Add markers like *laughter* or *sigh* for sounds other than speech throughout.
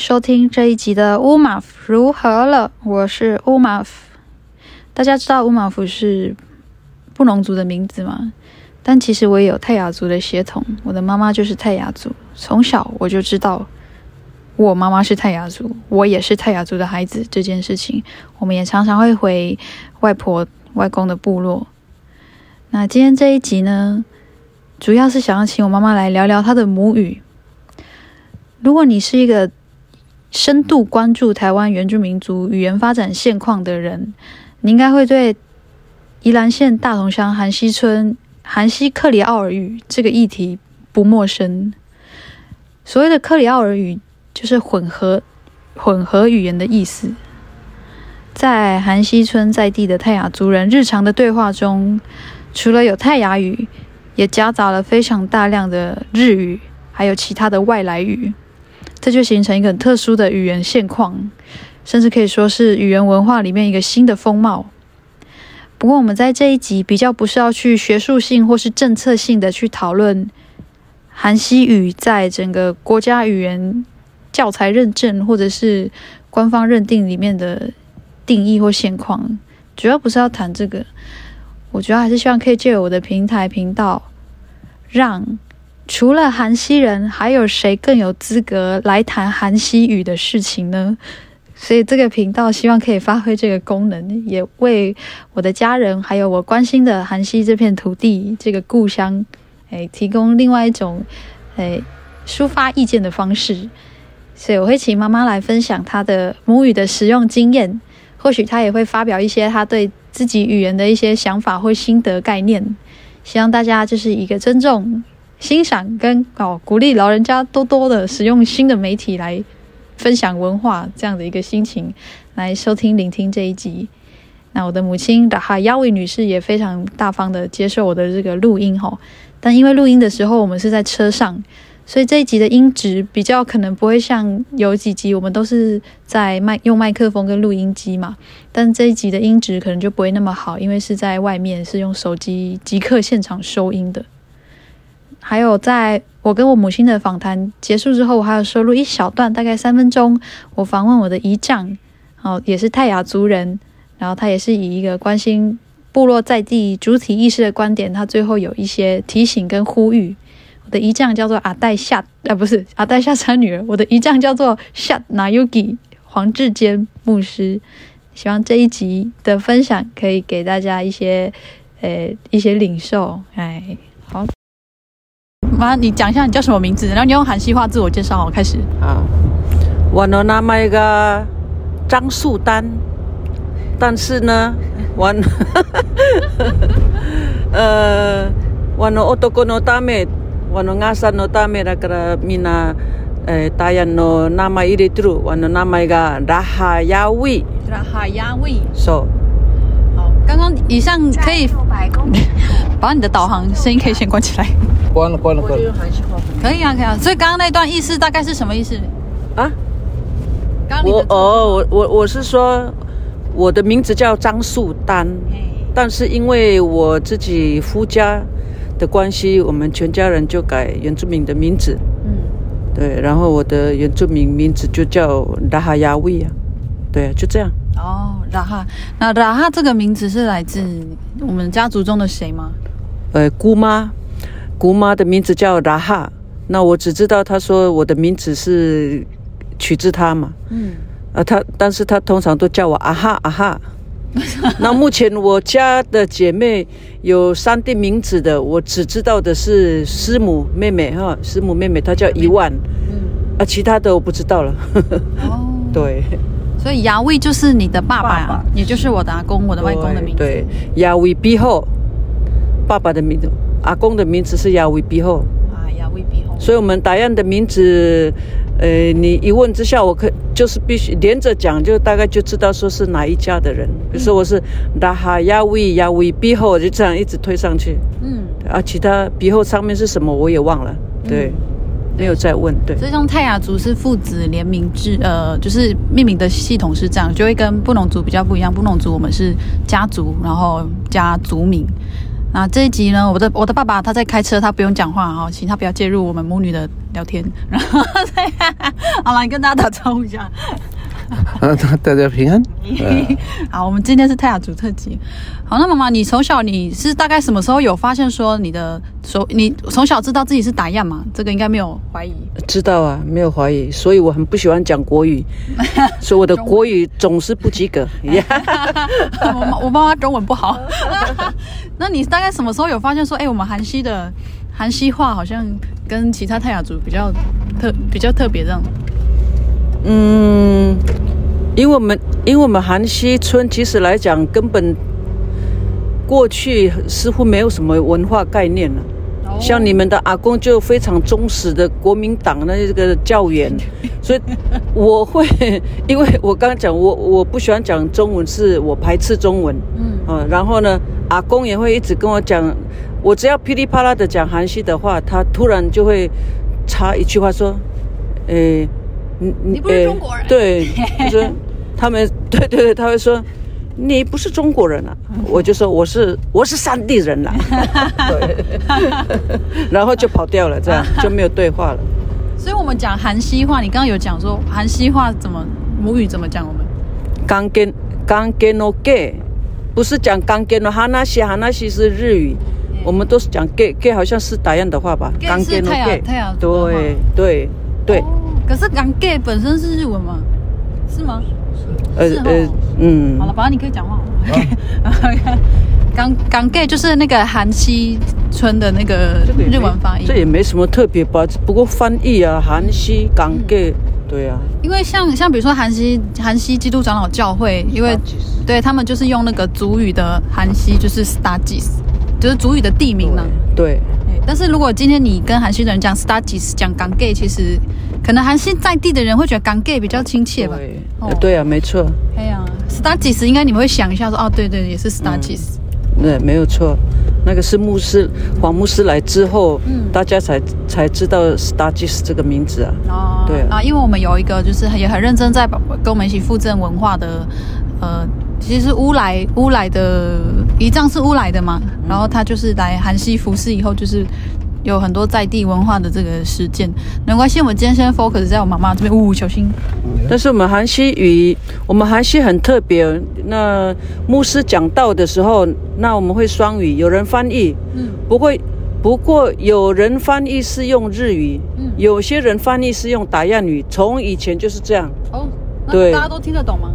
收听这一集的乌马夫如何了？我是乌马夫。大家知道乌马夫是布农族的名字吗？但其实我也有泰雅族的血统，我的妈妈就是泰雅族。从小我就知道我妈妈是泰雅族，我也是泰雅族的孩子这件事情。我们也常常会回外婆、外公的部落。那今天这一集呢，主要是想要请我妈妈来聊聊她的母语。如果你是一个深度关注台湾原住民族语言发展现况的人，你应该会对宜兰县大同乡韩溪村韩溪克里奥尔语这个议题不陌生。所谓的克里奥尔语，就是混合混合语言的意思。在韩溪村在地的泰雅族人日常的对话中，除了有泰雅语，也夹杂了非常大量的日语，还有其他的外来语。这就形成一个很特殊的语言现况，甚至可以说是语言文化里面一个新的风貌。不过，我们在这一集比较不是要去学术性或是政策性的去讨论寒溪语在整个国家语言教材认证或者是官方认定里面的定义或现况，主要不是要谈这个。我主要还是希望可以借我的平台频道，让。除了寒溪人，还有谁更有资格来谈寒溪语的事情呢？所以这个频道希望可以发挥这个功能，也为我的家人，还有我关心的寒溪这片土地、这个故乡，哎，提供另外一种哎抒发意见的方式。所以我会请妈妈来分享她的母语的使用经验，或许她也会发表一些她对自己语言的一些想法或心得概念。希望大家就是一个尊重。欣赏跟哦鼓励老人家多多的使用新的媒体来分享文化，这样的一个心情来收听聆听这一集。那我的母亲的哈亚维女士也非常大方的接受我的这个录音哈，但因为录音的时候我们是在车上，所以这一集的音质比较可能不会像有几集我们都是在麦用麦克风跟录音机嘛，但这一集的音质可能就不会那么好，因为是在外面是用手机即刻现场收音的。还有，在我跟我母亲的访谈结束之后，我还有收录一小段，大概三分钟，我访问我的姨丈，哦，也是泰雅族人，然后他也是以一个关心部落在地主体意识的观点，他最后有一些提醒跟呼吁。我的姨丈叫做阿代夏，啊，不是阿代夏三女儿，我的姨丈叫做夏那尤吉黄志坚牧师。希望这一集的分享可以给大家一些，呃，一些领受，哎，好。妈，你讲一下你叫什么名字，然后你用寒溪话自我介绍好，开始。啊，我的名字叫张素丹，但是呢，我，*laughs* 呃，我的奥多哥诺达美，我的阿三诺达美，那个米娜，呃，大人的名字伊里图鲁，我的名字叫拉哈亚维，拉哈亚维。So，好，刚刚以上可以，把你的导航声音可以先关起来。关了，关了，关了。可以啊，可以啊。所以刚刚那段意思大概是什么意思？啊？刚刚我哦，我我我是说，我的名字叫张素丹，但是因为我自己夫家的关系，我们全家人就改原住民的名字。嗯。对，然后我的原住民名字就叫拉哈亚威啊。对，就这样。哦，拉哈。那拉哈这个名字是来自我们家族中的谁吗？呃，姑妈。姑妈的名字叫拉哈，那我只知道她说我的名字是取自她嘛，嗯，啊，她，但是她通常都叫我啊哈啊哈。*laughs* 那目前我家的姐妹有三地名字的，我只知道的是师母妹妹哈，师母妹妹她叫一万，嗯，啊，其他的我不知道了。哦，*laughs* 对，所以亚威就是你的爸爸，爸爸也就是我的阿公，我的外公的名字。对，亚威比后，爸爸的名字。阿公的名字是亚维比后啊，亚维比后，所以我们达样的名字，呃，你一问之下，我可就是必须连着讲，就大概就知道说是哪一家的人。比如说我是拉哈亚维亚维比后，就这样一直推上去。嗯，啊，其他比后上面是什么我也忘了，对，嗯、没有再问。对，所以像泰雅族是父子联名制，呃，就是命名的系统是这样，就会跟布农族比较不一样。布农族我们是家族，然后加族名。那这一集呢，我的我的爸爸他在开车，他不用讲话哈，请他不要介入我们母女的聊天。然后，*laughs* 好了，你跟大家打招呼一下。啊，*laughs* 大家平安。*laughs* 好，我们今天是泰雅族特辑。好，那妈妈，你从小你是大概什么时候有发现说你的手，你从小知道自己是打样吗？这个应该没有怀疑。知道啊，没有怀疑，所以我很不喜欢讲国语，*laughs* 所以我的国语总是不及格。我我妈妈中文不好。那你大概什么时候有发现说，哎，我们韩西的韩西话好像跟其他泰雅族比较特比较特别这样？嗯，因为我们因为我们韩西村其实来讲，根本过去似乎没有什么文化概念了。Oh. 像你们的阿公就非常忠实的国民党的这个教员，*laughs* 所以我会，因为我刚刚讲我我不喜欢讲中文，是我排斥中文。嗯啊，然后呢，阿公也会一直跟我讲，我只要噼里啪啦的讲韩西的话，他突然就会插一句话说，诶。你你不是中国人？对，就是 *laughs* 他们，对对对，他会说你不是中国人啊，我就说我是我是山地人啦，*laughs* 对，然后就跑掉了，这样就没有对话了。*laughs* 所以我们讲韩西话，你刚刚有讲说韩西话怎么母语怎么讲？我们刚跟刚跟诺给，不是讲刚跟诺哈那西哈那西是日语，我们都是讲给给，好像是打样的话吧？刚跟我给，对对对。可是港 gay 本身是日文吗？是吗？呃呃嗯。好了，宝宝你可以讲话。*laughs* 港港 gay 就是那个韩西村的那个日文发音。这也没什么特别吧？不过翻译啊，韩西港 gay，对啊。因为像像比如说韩西韩西基督长老教会，因为对他们就是用那个族语的韩西，就是 Stagis，就是族语的地名呢。对。但是如果今天你跟韩西的人讲 Stagis，讲港 gay，其实。可能韩西在地的人会觉得港 gay 比较亲切吧？对，哦、对啊，没错。哎呀，Stagis 应该你们会想一下说，哦，对对，也是 Stagis。嗯、对，没有错，那个是牧师黄牧师来之后，嗯，大家才才知道 Stagis 这个名字啊。哦，对啊，啊，因为我们有一个就是也很认真在跟我们一起附赠文化的，呃，其实是乌来乌来的姨丈是乌来的嘛，然后他就是来韩西服侍以后就是。有很多在地文化的这个实践，没关系。我们今天先 focus 在我妈妈这边。呜，小心。但是我们韩西语，我们韩西很特别。那牧师讲道的时候，那我们会双语，有人翻译。嗯。不会，不过有人翻译是用日语。嗯。有些人翻译是用打样语，从以前就是这样。哦。对。大家都听得懂吗？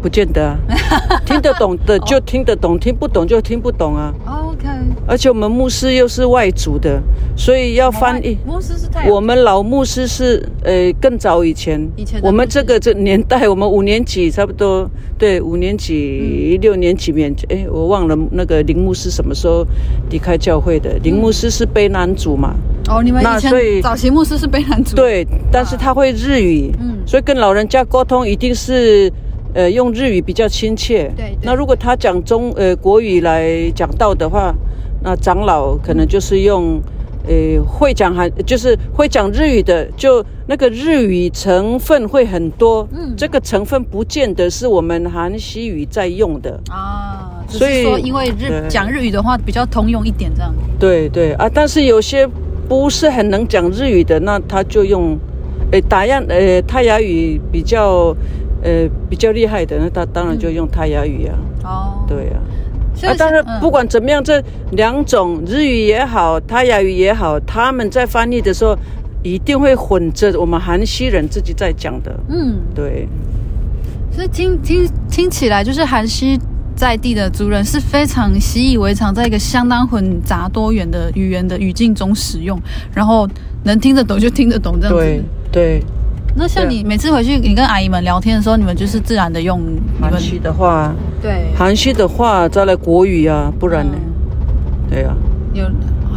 不见得啊。*laughs* 听得懂的就听得懂，听不懂就听不懂啊。OK。而且我们牧师又是外族的，所以要翻译。牧师是太。我们老牧师是呃更早以前。以前。我们这个这年代，我们五年级差不多，对，五年级、嗯、六年级面，哎，我忘了那个林牧师什么时候离开教会的。林牧师是卑南族嘛？哦，你们以前早期牧师是卑南族。对，但是他会日语，嗯，所以跟老人家沟通一定是。呃，用日语比较亲切。对，对。那如果他讲中呃国语来讲道的话，那长老可能就是用，呃会讲韩就是会讲日语的，就那个日语成分会很多。嗯。这个成分不见得是我们韩西语在用的啊。所以说，因为日讲日语的话比较通用一点，这样。对对啊，但是有些不是很能讲日语的，那他就用，呃打样呃泰雅语比较。呃，比较厉害的，那他当然就用泰雅语啊。哦，对啊。啊，但是不管怎么样，这两种日语也好，泰雅语也好，他们在翻译的时候一定会混着我们韩西人自己在讲的。嗯，对。所以听听听起来，就是韩西在地的族人是非常习以为常，在一个相当混杂多元的语言的语境中使用，然后能听得懂就听得懂这样子。对对。那像你每次回去，你跟阿姨们聊天的时候，你们就是自然的用韩西的话，对，韩西的话再来国语啊，不然呢？嗯、对啊。有，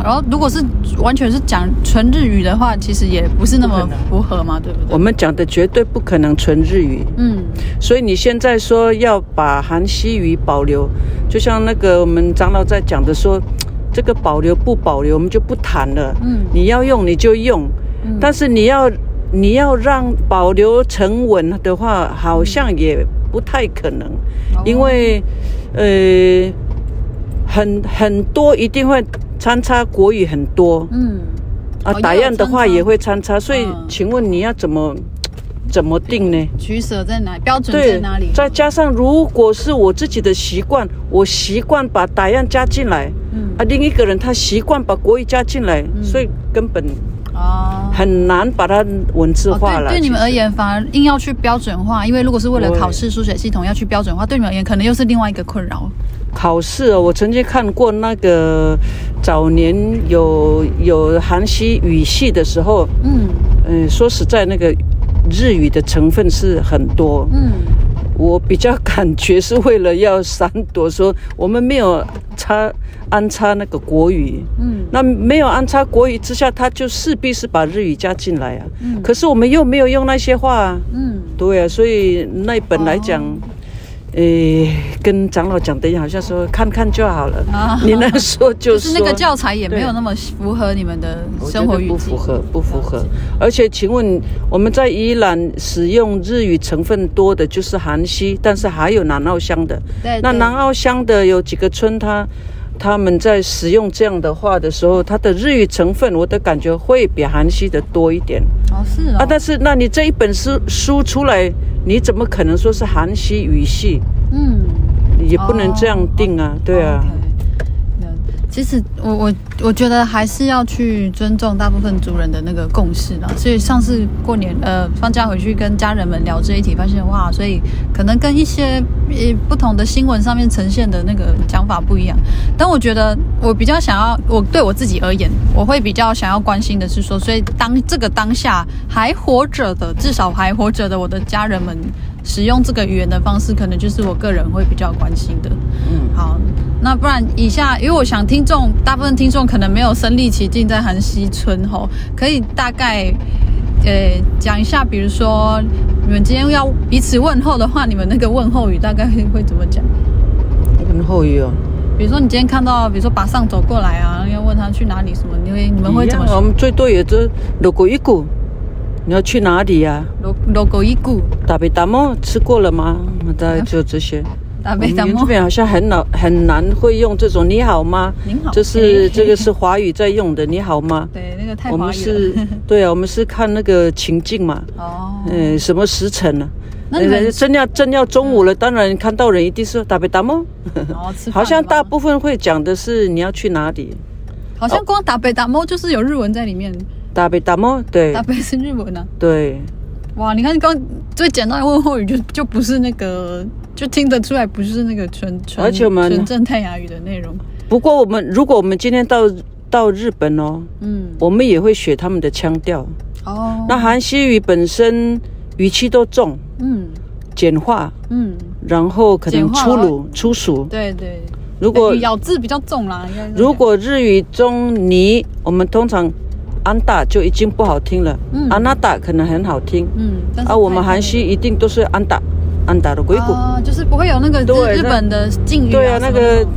然后如果是完全是讲纯日语的话，其实也不是那么符合嘛，对不对？我们讲的绝对不可能纯日语。嗯。所以你现在说要把韩西语保留，就像那个我们长老在讲的说，这个保留不保留，我们就不谈了。嗯。你要用你就用，嗯、但是你要。你要让保留成文的话，好像也不太可能，因为，呃，很很多一定会参差国语很多，嗯，啊，哦打样的话也会参差，所以嗯请问你要怎么怎么定呢？取舍在哪里？标准在哪里？，再加上如果是我自己的习惯，我习惯把打样加进来，嗯啊，另一个人他习惯把国语加进来，所以根本哦。很难把它文字哦化了。对，对你们而言，反而硬要去标准化，因为如果是为了考试书写系统要去标准化，对你们而言可能又是另外一个困扰。考试哦，我曾经看过那个早年有有韩系语系的时候，嗯嗯，说实在，那个日语的成分是很多。嗯，我比较感觉是为了要闪躲，说我们没有插安插那个国语，嗯，那没有安插国语之下，他就势必是把日语加进来啊。嗯。可是我们又没有用那些话啊，嗯，对啊，所以那本来讲。哦诶，跟长老讲的一样，好像说看看就好了。啊你那说就说。就是那个教材也没有那么符合你们的生活语境，不符合，不符合。而且，请问我们在宜兰使用日语成分多的就是韩西，但是还有南澳乡的。对，对那南澳乡的有几个村，他他们在使用这样的话的时候，它的日语成分，我的感觉会比韩系的多一点。哦是哦，啊，但是那你这一本书书出来，你怎么可能说是韩系语系？嗯。也不能这样定啊，对啊。其实我我我觉得还是要去尊重大部分族人的那个共识啦。所以上次过年呃放假回去跟家人们聊这一题，发现哇，所以可能跟一些呃不同的新闻上面呈现的那个讲法不一样。但我觉得我比较想要，我对我自己而言，我会比较想要关心的是说，所以当这个当下还活着的，至少还活着的我的家人们。使用这个语言的方式，可能就是我个人会比较关心的。嗯，好，那不然以下，因为我想听众大部分听众可能没有身临其境在韩西村吼，可以大概呃讲一下，比如说你们今天要彼此问候的话，你们那个问候语大概会怎么讲？问候语哦，比如说你今天看到，比如说把上走过来啊，要问他去哪里什么，你会你们会怎么说？我们最多也就路过一股，你要去哪里呀、啊？路路过一股，大北大梦吃过了吗？大概就这些。大北大梦，我们这边好像很老很难会用这种“你好吗”？您好，这是这个是华语在用的“你好吗”？*laughs* 对，那个太我们是了。对啊，我们是看那个情境嘛。哦，嗯，什么时辰呢、那你们呃真要真要中午了，当然看到人一定是大北大梦。哦，*laughs* 吃好像大部分会讲的是你要去哪里。好像光打北打猫就是有日文在里面，大北大梦，对大北是日文啊。对。哇，你看刚最简单的问候语就就不是那个，就听得出来不是那个纯纯而且我们纯正泰雅语的内容。不过我们如果我们今天到到日本哦，嗯，我们也会学他们的腔调。哦，那韩西语本身语气都重，嗯简化，嗯，然后可能粗鲁粗俗。对对，如果咬字比较重啦，如果日语中你，我们通常安大就已经不好听了，嗯安娜达可能很好听。嗯，啊，我们太韩系一定都是安大，安大的鬼谷。啊，就是不会有那个日日本的敬语对啊，那个的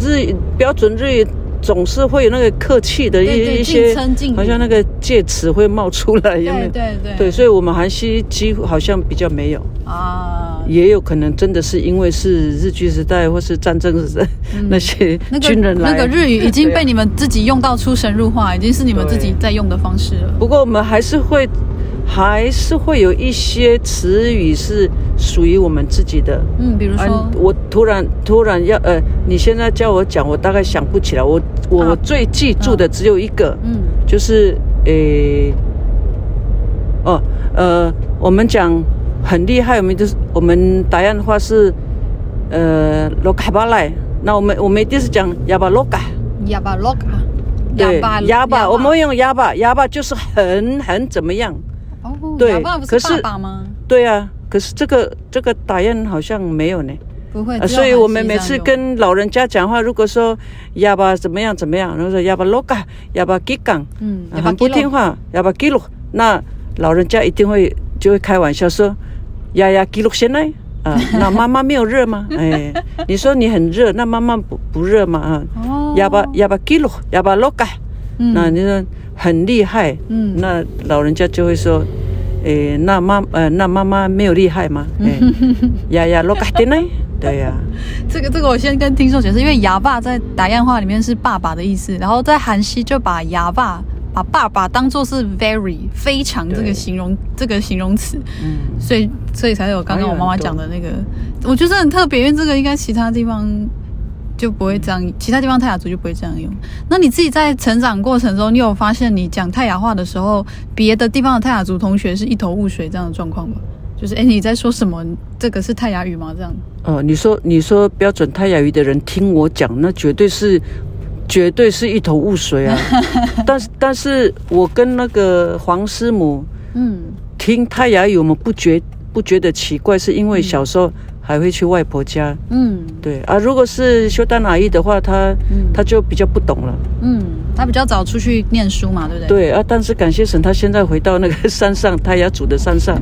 日标准日语总是会有那个客气的一一些好像那个介词会冒出来，有没有？对对。对对，所以我们韩系几乎好像比较没有，啊，也有可能真的是因为是日据时代或是战争时代、那些那个军人来，那个日语已经被你们自己用到出神入化，已经是你们自己在用的方式了。不过我们还是会，还是会有一些词语是属于我们自己的。嗯，比如说，啊，我突然突然要呃，你现在叫我讲，我大概想不起来。我我、啊最记住的只有一个，嗯就是诶，哦呃，我们讲很厉害，我们就是我们答案的话是呃罗卡巴来，那我们我们一定是讲亚巴罗卡。亚巴 lock 啊，对，巴哑巴，我们会用哑巴，哑巴就是很很怎么样？哦，对可是爸爸吗？对啊，可是这个这个打印好像没有呢。不会，啊，所以我们每次跟老人家讲话，如果说哑巴怎么样怎么样，然后说哑巴罗嘎，哑巴吉港，嗯啊很不听话，哑巴吉鲁，那老人家一定会就会开玩笑说，呀呀吉鲁先来啊，*laughs* 那妈妈没有热吗？哎，你说你很热，那妈妈不不热吗？啊，哦，哑巴哑巴吉鲁，哑巴罗嘎，嗯那你说很厉害，嗯那老人家就会说。诶，那妈呃，那妈妈没有厉害吗？诶，*laughs* 呀呀，罗嘎的呢？*laughs* 对呀、啊，这个这个我先跟听众解释，因为哑爸在打样话里面是爸爸的意思，然后在韩系就把哑爸把爸爸当做是 very 非常这个形容这个形容词，嗯，所以所以才有刚刚我妈妈讲的那个，我觉得很特别，因为这个应该其他地方就不会这样，其他地方泰雅族就不会这样用。那你自己在成长过程中，你有发现你讲泰雅话的时候，别的地方的泰雅族同学是一头雾水这样的状况吗？就是哎，你在说什么？这个是泰雅语吗？这样？哦，你说你说标准泰雅语的人听我讲，那绝对是，绝对是一头雾水啊！*laughs* 但是但是我跟那个黄师母，嗯，听泰雅语，我们不觉不觉得奇怪，是因为小时候还会去外婆家，嗯，对啊。如果是修丹阿姨的话，她、嗯、她就比较不懂了，嗯。他比较早出去念书嘛，对不对？对啊，但是感谢神，他现在回到那个山上，他家祖的山上，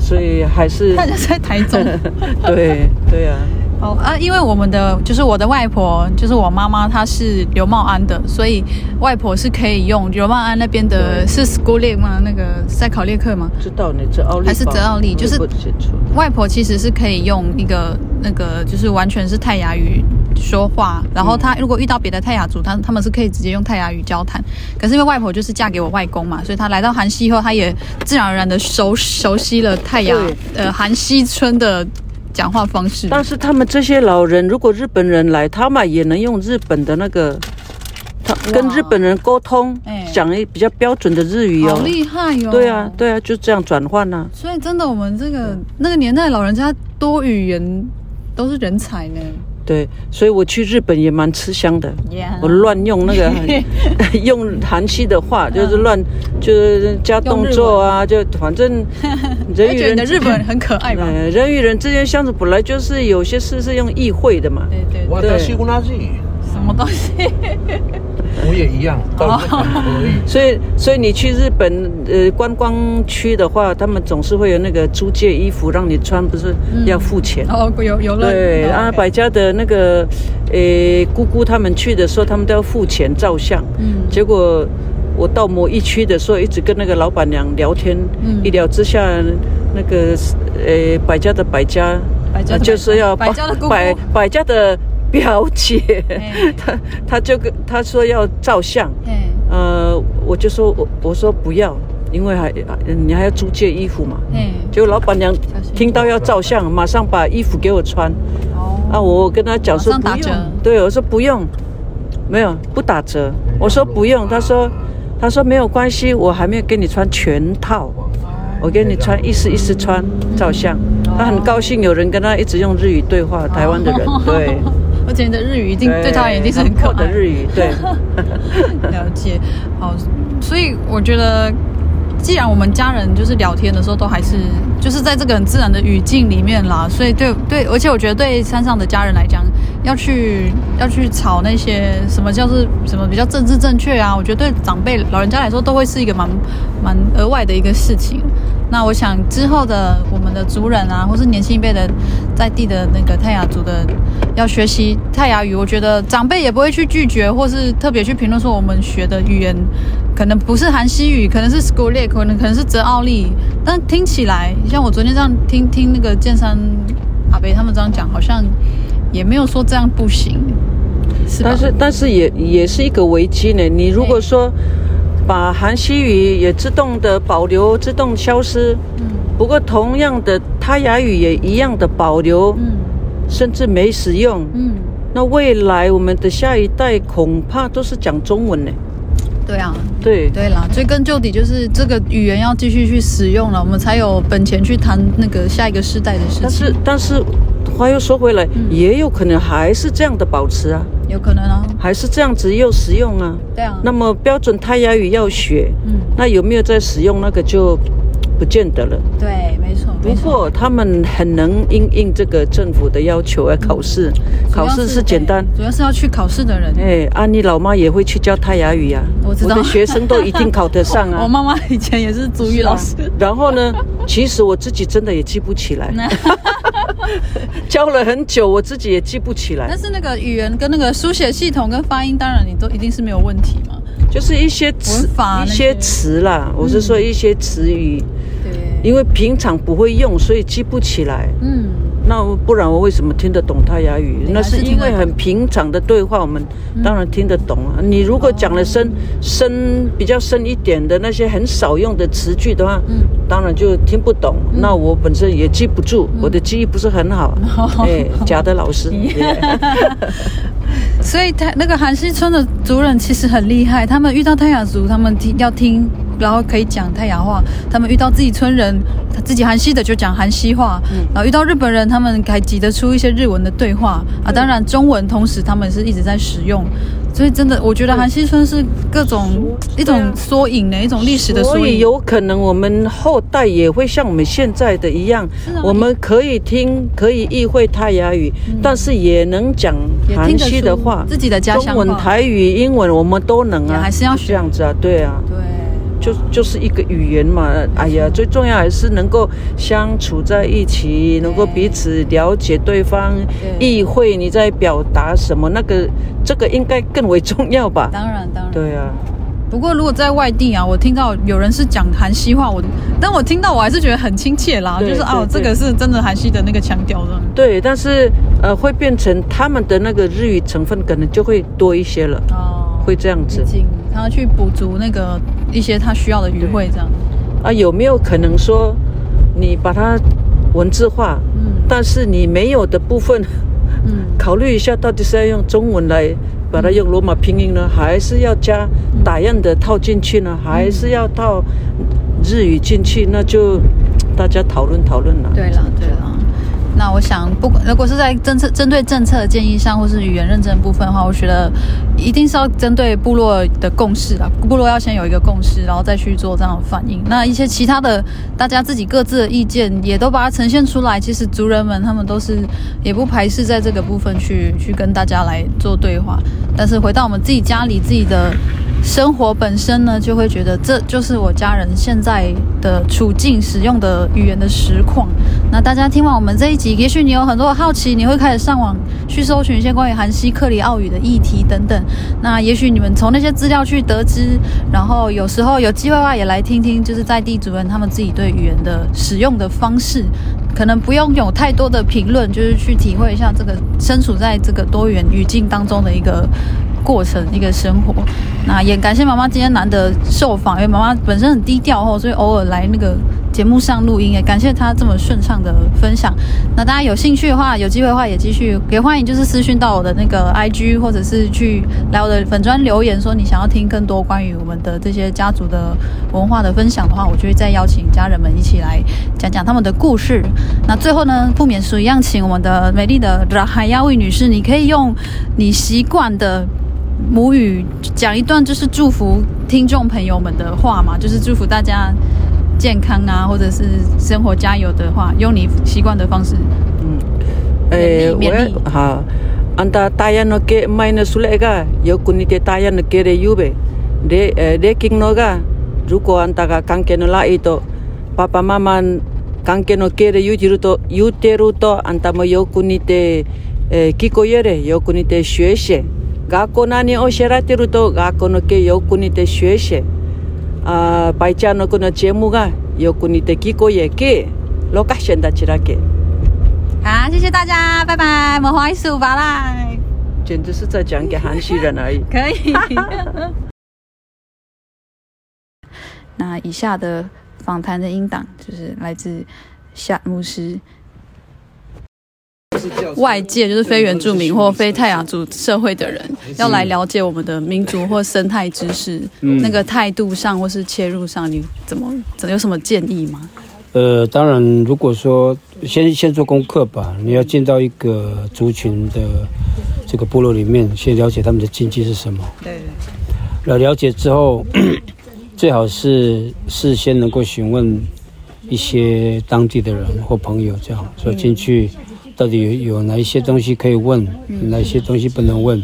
所以还是 *laughs* 他就在台中。*laughs* 对对啊。好啊，因为我们的就是我的外婆，就是我妈妈，她是刘茂安的，所以外婆是可以用刘茂安那边的是 Schoolic 吗？那个赛考列克吗？知道你这奥利还是泽奥利？就是外婆其实是可以用一个那个，就是完全是泰雅语。说话，然后他如果遇到别的泰雅族，他他们是可以直接用泰雅语交谈。可是因为外婆就是嫁给我外公嘛，所以他来到韩西以后，他也自然而然的熟熟悉了泰雅呃韩西村的讲话方式。但是他们这些老人，如果日本人来，他们也能用日本的那个，他跟日本人沟通，讲一比较标准的日语哦，好厉害哟、哦！对啊，对啊，就这样转换呐。所以真的，我们这个那个年代老人家多语言都是人才呢。对，所以我去日本也蛮吃香的。Yeah. 我乱用那个 *laughs* 用韩系的话，就是乱，就是加动作啊，就反正 *laughs* 人与人的日本很可爱嘛。人与人之间相处本来就是有些事是用意会的嘛。对对对。什么东西？我也一样，*laughs* 所以所以你去日本呃观光区的话，他们总是会有那个租借衣服让你穿，不是要付钱？哦，有有了。对啊，百家的那个呃姑姑他们去的时候，他们都要付钱照相。嗯。结果我到某一区的时候，一直跟那个老板娘聊天，一聊之下，那个呃百家的百家，就是要百家的姑姑，百百家的。表姐，她她就跟她说要照相，呃，我就说我我说不要，因为还你还要租借衣服嘛，结果老板娘听到要照相，马上把衣服给我穿，啊，我跟她讲说不用，对，我说不用，没有不打折，我说不用，她说她说没有关系，我还没有给你穿全套，我给你穿一丝一丝穿照相，她很高兴有人跟她一直用日语对话，台湾的人，*laughs* 对。而且你的日语一定对他一定是很可爱的日语，对，*laughs* 了解。好，所以我觉得，既然我们家人就是聊天的时候都还是就是在这个很自然的语境里面啦，所以对对，而且我觉得对山上的家人来讲，要去要去吵那些什么叫是什么比较政治正确啊，我觉得对长辈老人家来说都会是一个蛮蛮额外的一个事情。那我想之后的我们的族人啊，或是年轻一辈的在地的那个泰雅族的，要学习泰雅语，我觉得长辈也不会去拒绝，或是特别去评论说我们学的语言可能不是韩西语，可能是 Schoolic，可能可能是泽奥利，但听起来像我昨天这样听听那个剑山阿伯他们这样讲，好像也没有说这样不行。是但是但是也也是一个危机呢。你如果说。把韩西语也自动的保留，自动消失。嗯。不过同样的，泰雅语也一样的保留。嗯。甚至没使用。嗯。那未来我们的下一代恐怕都是讲中文呢。对啊。对。对啦，追根究底就是这个语言要继续去使用了，我们才有本钱去谈那个下一个世代的事情。但是，但是话又说回来，嗯，也有可能还是这样的保持啊。有可能啊，还是这样子又实用啊。对啊。那么标准胎压语要学，嗯，那有没有在使用那个就不见得了。对，没错。不过他们很能应应这个政府的要求来考试，嗯、考试是简单，主要是要去考试的人。哎，啊，妮老妈也会去教泰雅语呀、啊？我知道，我的学生都一定考得上啊。*laughs* 我妈妈以前也是族语老师。然后呢，其实我自己真的也记不起来。*laughs* 教了很久，我自己也记不起来。但是那个语言跟那个书写系统跟发音，当然你都一定是没有问题嘛。就是一些词，一些词啦、嗯。我是说一些词语。对。因为平常不会用，所以记不起来。嗯。那不然我为什么听得懂泰雅语？那是因为很平常的对话，我们当然听得懂啊。你如果讲了深深比较深一点的那些很少用的词句的话，当然就听不懂。那我本身也记不住，我的记忆不是很好。*laughs* 哎，假的老师。*laughs* 所以他那个韩西村的族人其实很厉害，他们遇到泰雅族，他们听要听。然后可以讲泰雅话，他们遇到自己村人，他自己韩系的就讲韩系话，嗯、然后遇到日本人，他们还挤得出一些日文的对话啊。当然中文同时他们是一直在使用，所以真的我觉得韩溪村是各种一种缩影的一种历史的缩影。所以有可能我们后代也会像我们现在的一样，我们可以听可以意会泰雅语，嗯、但是也能讲韩系的话，自己的家乡，中文、台语、英文我们都能啊，还是要学这样子啊，对啊，对。就就是一个语言嘛，哎呀，最重要还是能够相处在一起，能够彼此了解对方，意会你在表达什么，那个这个应该更为重要吧？当然，当然。对啊。不过如果在外地啊，我听到有人是讲韩西话，我但我听到我还是觉得很亲切啦，就是哦，这个是真的韩系的那个腔调的。对，但是呃，会变成他们的那个日语成分可能就会多一些了。哦。会这样子，他去补足那个一些他需要的语汇，这样啊？有没有可能说，你把它文字化，嗯，但是你没有的部分，嗯，考虑一下，到底是要用中文来把它用罗马拼音呢，还是要加打样的套进去呢，还是要套日语进去？那就大家讨论讨论了。对了，对了。那我想，不管如果是在政策针对政策的建议上，或是语言认证部分的话，我觉得一定是要针对部落的共识啦。部落要先有一个共识，然后再去做这样的反应。那一些其他的，大家自己各自的意见，也都把它呈现出来。其实族人们他们都是也不排斥在这个部分去去跟大家来做对话。但是回到我们自己家里，自己的。生活本身呢，就会觉得这就是我家人现在的处境，使用的语言的实况。那大家听完我们这一集，也许你有很多好奇，你会开始上网去搜寻一些关于韩西克里奥语的议题等等。那也许你们从那些资料去得知，然后有时候有机会的话，也来听听，就是在地主人他们自己对语言的使用的方式，可能不用有太多的评论，就是去体会一下这个身处在这个多元语境当中的一个。过程一个生活，那也感谢妈妈今天难得受访，因为妈妈本身很低调哦，所以偶尔来那个节目上录音，也感谢她这么顺畅的分享。那大家有兴趣的话，有机会的话也继续也欢迎，就是私讯到我的那个 IG，或者是去来我的粉专留言，说你想要听更多关于我们的这些家族的文化的分享的话，我就会再邀请家人们一起来讲讲他们的故事。那最后呢，不免俗一样，请我们的美丽的海亚威女士，你可以用你习惯的。母语讲一段就是祝福听众朋友们的话嘛，就是祝福大家健康啊，或者是生活加油的话，用你习惯的方式。嗯，诶，我好，安达大雁那给买那苏来个，有的大雁那给的有呗，列诶列金诺个，如果安达个刚给诺拉伊多，爸爸妈妈刚给诺给的有几路多，有点路多，安达么有古尼的诶几个月的，有古尼的学习。学校那里教えてると学校の给有苦你的学习啊，白家那个那节目啊，有苦你的几个月给，老家现在起来给。好，谢谢大家，拜拜，莫怀书吧啦。简直是在讲给韩系人而已。*laughs* 可以。*laughs* 那以下的访谈的音档就是来自夏牧师。 外界就是非原住民或非泰雅族社会的人，要来了解我们的民族或生态知识，*laughs* 嗯、那个态度上或是切入上，你怎么怎有什么建议吗？呃，当然，如果说先先做功课吧，你要进到一个族群的这个部落里面，先了解他们的禁忌是什么。对。了了解之后，*clears throat* 最好是事先能够询问一些当地的人或朋友，这样说进去。到底有有哪一些东西可以问，哪些东西不能问，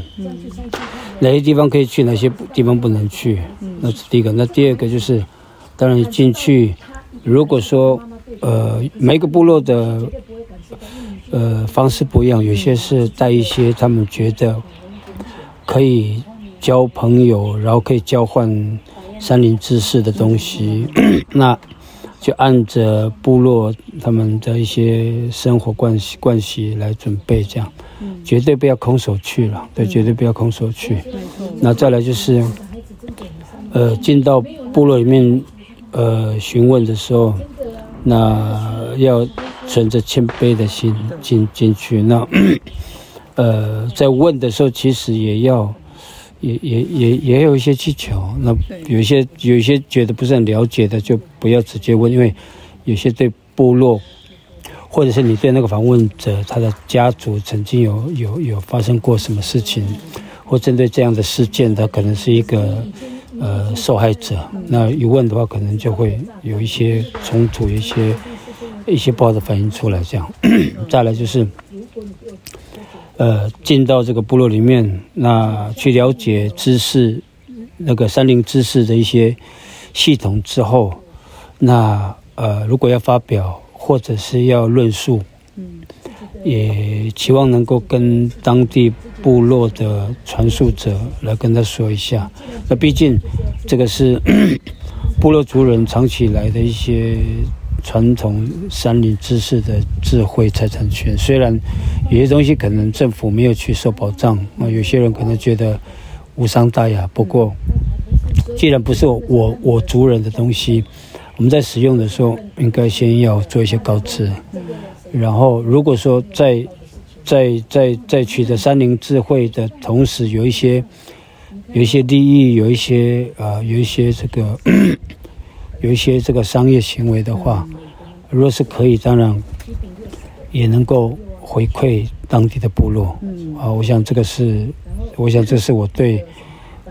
哪些地方可以去，哪些地方不能去？那是第一个。那第二个就是，当然进去，如果说呃每个部落的呃方式不一样，有些是带一些他们觉得可以交朋友，然后可以交换山林知识的东西，*coughs* 那。就按着部落他们的一些生活惯习惯习来准备，这样，绝对不要空手去了，对，绝对不要空手去。那再来就是，呃，进到部落里面，呃，询问的时候，那要存着谦卑的心进进去。那，*coughs* 呃，在问的时候，其实也要。也也也也有一些技巧，那有一些有一些觉得不是很了解的，就不要直接问，因为有些对部落，或者是你对那个访问者他的家族曾经有有有发生过什么事情，或针对这样的事件，他可能是一个呃受害者，那一问的话，可能就会有一些冲突，一些一些不好的反应出来，这样。*coughs* 再来就是。呃，进到这个部落里面，那去了解知识，那个山林知识的一些系统之后，那呃，如果要发表或者是要论述，嗯，也期望能够跟当地部落的传述者来跟他说一下。那毕竟这个是 *clears throat* 部落族人长期以来的一些。传统山林知识的智慧财产权，虽然有些东西可能政府没有去受保障啊，有些人可能觉得无伤大雅。不过，既然不是我我族人的东西，我们在使用的时候应该先要做一些告知。然后，如果说在在在在取得山林智慧的同时，有一些有一些利益，有一些啊，有一些这个。*coughs* 有一些这个商业行为的话，如果是可以，当然也能够回馈当地的部落。啊，我想这个是，我想这是我对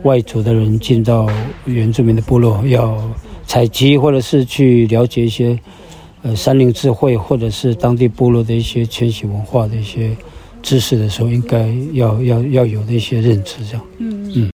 外族的人进到原住民的部落要采集或者是去了解一些呃山林智慧或者是当地部落的一些迁徙文化的一些知识的时候，应该要要要有的一些认知，这样。嗯嗯。